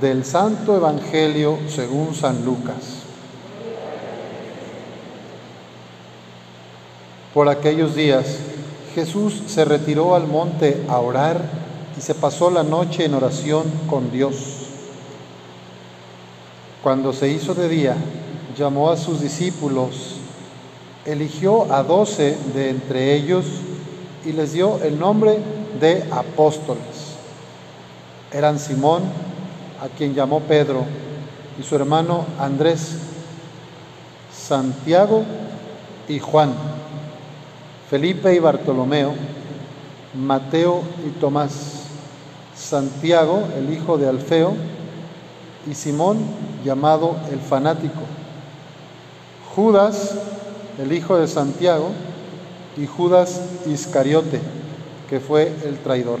del Santo Evangelio según San Lucas. Por aquellos días Jesús se retiró al monte a orar y se pasó la noche en oración con Dios. Cuando se hizo de día, llamó a sus discípulos, eligió a doce de entre ellos y les dio el nombre de apóstoles. Eran Simón, a quien llamó Pedro, y su hermano Andrés, Santiago y Juan, Felipe y Bartolomeo, Mateo y Tomás, Santiago, el hijo de Alfeo, y Simón, llamado el fanático, Judas, el hijo de Santiago, y Judas Iscariote, que fue el traidor.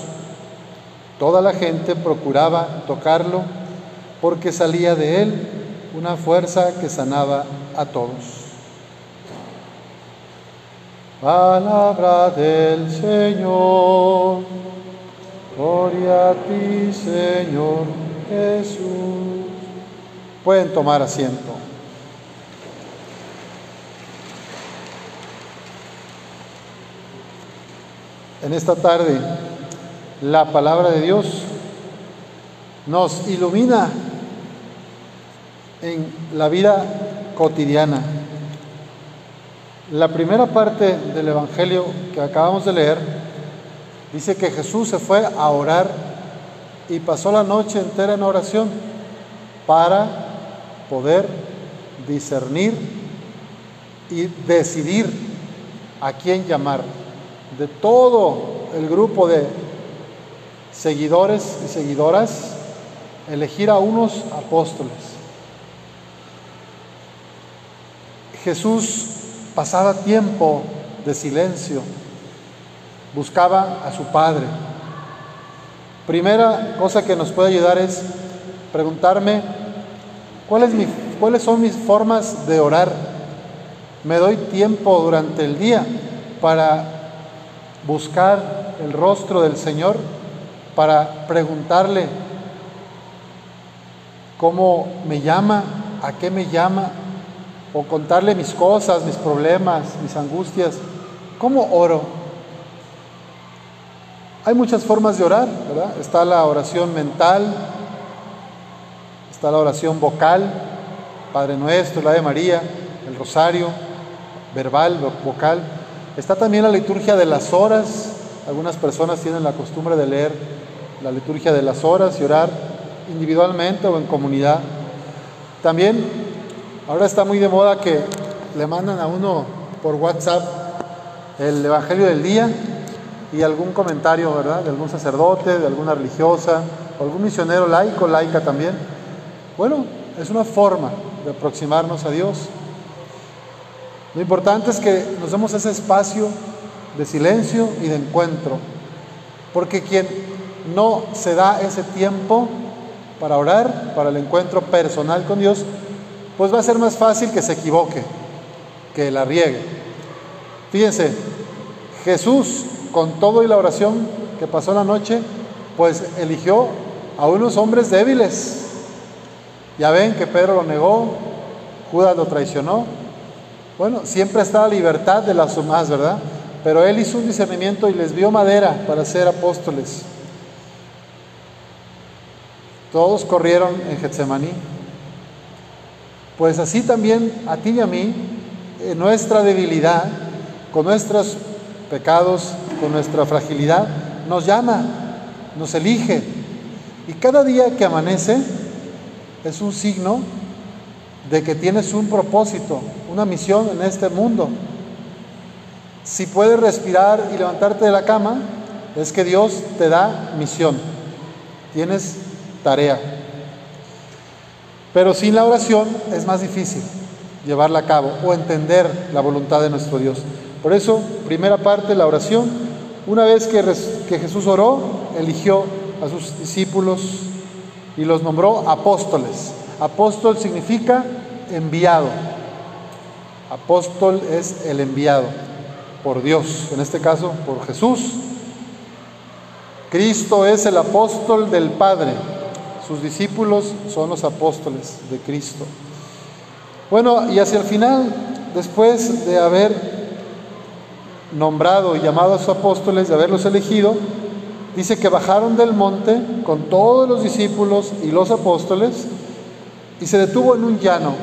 Toda la gente procuraba tocarlo porque salía de él una fuerza que sanaba a todos. Palabra del Señor. Gloria a ti, Señor Jesús. Pueden tomar asiento. En esta tarde la palabra de Dios nos ilumina en la vida cotidiana. La primera parte del Evangelio que acabamos de leer dice que Jesús se fue a orar y pasó la noche entera en oración para poder discernir y decidir a quién llamar. De todo el grupo de seguidores y seguidoras, elegir a unos apóstoles. Jesús pasaba tiempo de silencio, buscaba a su Padre. Primera cosa que nos puede ayudar es preguntarme cuáles son mis formas de orar. Me doy tiempo durante el día para buscar el rostro del Señor para preguntarle cómo me llama, a qué me llama, o contarle mis cosas, mis problemas, mis angustias. ¿Cómo oro? Hay muchas formas de orar, ¿verdad? Está la oración mental, está la oración vocal, Padre Nuestro, la de María, el rosario, verbal, vocal. Está también la liturgia de las horas. Algunas personas tienen la costumbre de leer la liturgia de las horas y orar individualmente o en comunidad. También ahora está muy de moda que le mandan a uno por WhatsApp el Evangelio del día y algún comentario, ¿verdad? De algún sacerdote, de alguna religiosa, o algún misionero laico, laica también. Bueno, es una forma de aproximarnos a Dios. Lo importante es que nos demos ese espacio de silencio y de encuentro, porque quien no se da ese tiempo para orar, para el encuentro personal con Dios, pues va a ser más fácil que se equivoque, que la riegue. Fíjense, Jesús, con todo y la oración que pasó la noche, pues eligió a unos hombres débiles. Ya ven que Pedro lo negó, Judas lo traicionó. Bueno, siempre está la libertad de las más, ¿verdad? Pero él hizo un discernimiento y les vio madera para ser apóstoles. Todos corrieron en Getsemaní. Pues así también a ti y a mí, en nuestra debilidad, con nuestros pecados, con nuestra fragilidad, nos llama, nos elige. Y cada día que amanece es un signo de que tienes un propósito, una misión en este mundo. Si puedes respirar y levantarte de la cama, es que Dios te da misión. Tienes tarea. Pero sin la oración es más difícil llevarla a cabo o entender la voluntad de nuestro Dios. Por eso, primera parte, la oración. Una vez que, que Jesús oró, eligió a sus discípulos y los nombró apóstoles. Apóstol significa enviado. Apóstol es el enviado por Dios, en este caso por Jesús. Cristo es el apóstol del Padre. Sus discípulos son los apóstoles de Cristo. Bueno, y hacia el final, después de haber nombrado y llamado a sus apóstoles, de haberlos elegido, dice que bajaron del monte con todos los discípulos y los apóstoles y se detuvo en un llano,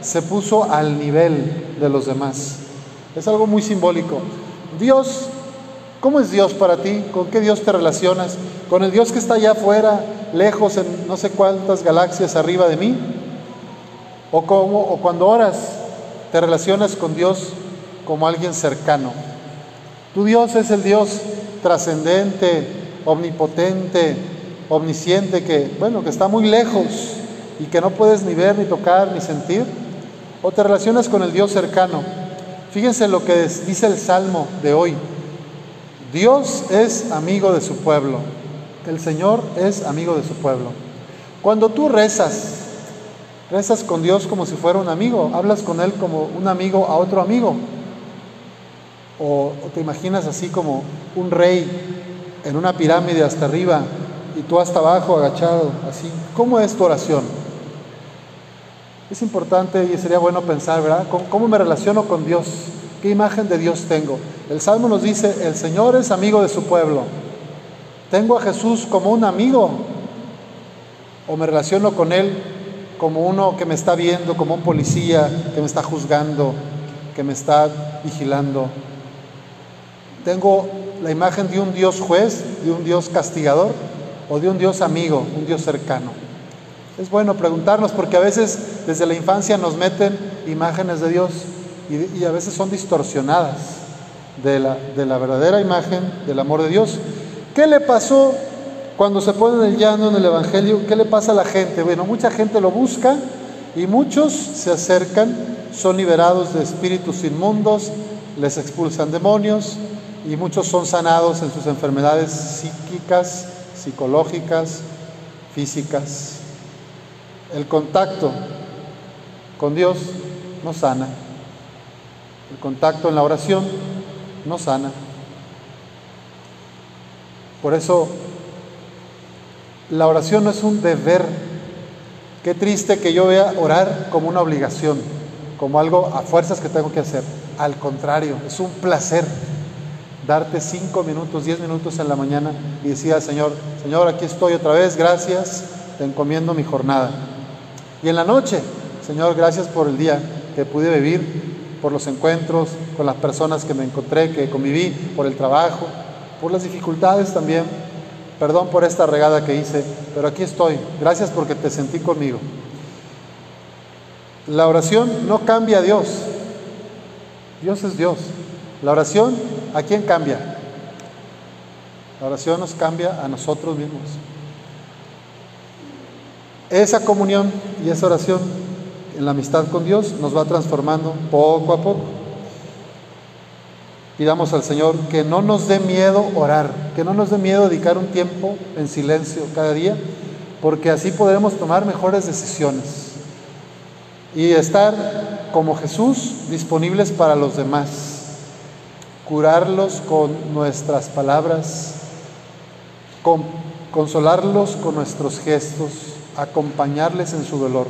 se puso al nivel de los demás. Es algo muy simbólico. Dios, ¿cómo es Dios para ti? ¿Con qué Dios te relacionas? ¿Con el Dios que está allá afuera, lejos, en no sé cuántas galaxias arriba de mí? O, como, o cuando oras, te relacionas con Dios como alguien cercano. Tu Dios es el Dios trascendente, omnipotente, omnisciente, que, bueno, que está muy lejos y que no puedes ni ver, ni tocar, ni sentir. O te relacionas con el Dios cercano. Fíjense lo que dice el Salmo de hoy. Dios es amigo de su pueblo. El Señor es amigo de su pueblo. Cuando tú rezas, Rezas con Dios como si fuera un amigo, hablas con Él como un amigo a otro amigo. O, te imaginas así como un rey en una pirámide hasta arriba y tú hasta abajo agachado, así. ¿Cómo es tu oración? Es importante y sería bueno pensar, ¿verdad? ¿Cómo me relaciono con Dios? ¿Qué imagen de Dios tengo? El Salmo nos dice, el Señor es amigo de su pueblo. ¿Tengo a Jesús como un amigo? ¿O me relaciono con Él como uno que me está viendo, como un policía que me está juzgando, que me está vigilando. Tengo la imagen de un Dios juez, de un Dios castigador o de un Dios amigo, un Dios cercano. Es bueno preguntarnos porque a veces desde la infancia nos meten imágenes de Dios y, a veces son distorsionadas de la, de la verdadera imagen del amor de Dios. ¿Qué le pasó cuando se pone en el llano en el Evangelio, ¿qué le pasa a la gente? Bueno, mucha gente lo busca y muchos se acercan, son liberados de espíritus inmundos, les expulsan demonios y muchos son sanados en sus enfermedades psíquicas, psicológicas, físicas. El contacto con Dios no sana. El contacto en la oración no sana. Por eso la oración no es un deber. Qué triste que yo vea orar como una obligación, como algo a fuerzas que tengo que hacer. Al contrario, es un placer darte cinco minutos, diez minutos en la mañana y decir al Señor, Señor, aquí estoy otra vez, gracias, te encomiendo mi jornada. Y en la noche, Señor, gracias por el día que pude vivir, por los encuentros con las personas que me encontré, que conviví, por el trabajo, por las dificultades también Perdón por esta regada que hice, pero aquí estoy. Gracias porque te sentí conmigo. La oración no cambia a Dios. Dios es Dios. La oración, ¿a quién cambia? La oración nos cambia a nosotros mismos. Esa comunión y esa oración en la amistad con Dios nos va transformando poco a poco. Pidamos al Señor que no nos dé miedo orar, que no nos dé miedo dedicar un tiempo en silencio cada día, porque así podremos tomar mejores decisiones y estar como Jesús disponibles para los demás, curarlos con nuestras palabras, consolarlos con nuestros gestos, acompañarles en su dolor,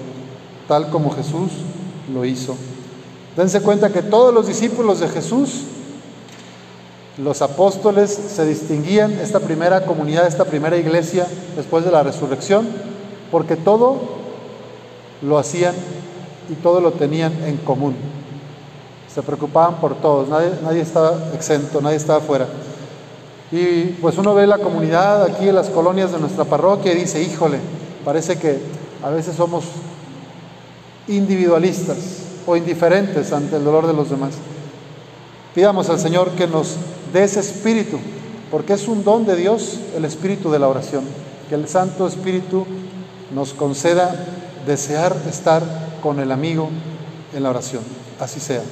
tal como Jesús lo hizo. Dense cuenta que todos los discípulos de Jesús los apóstoles se distinguían, esta primera comunidad, esta primera iglesia, después de la resurrección, porque todo lo hacían y todo lo tenían en común. Se preocupaban por todos, nadie, estaba exento, nadie estaba fuera. Y pues uno ve la comunidad aquí en las colonias de nuestra parroquia y dice, híjole, parece que a veces somos individualistas o indiferentes ante el dolor de los demás. Pidamos al Señor que nos de ese espíritu, porque es un don de Dios el espíritu de la oración. Que el Santo Espíritu nos conceda desear estar con el amigo en la oración. Así sea.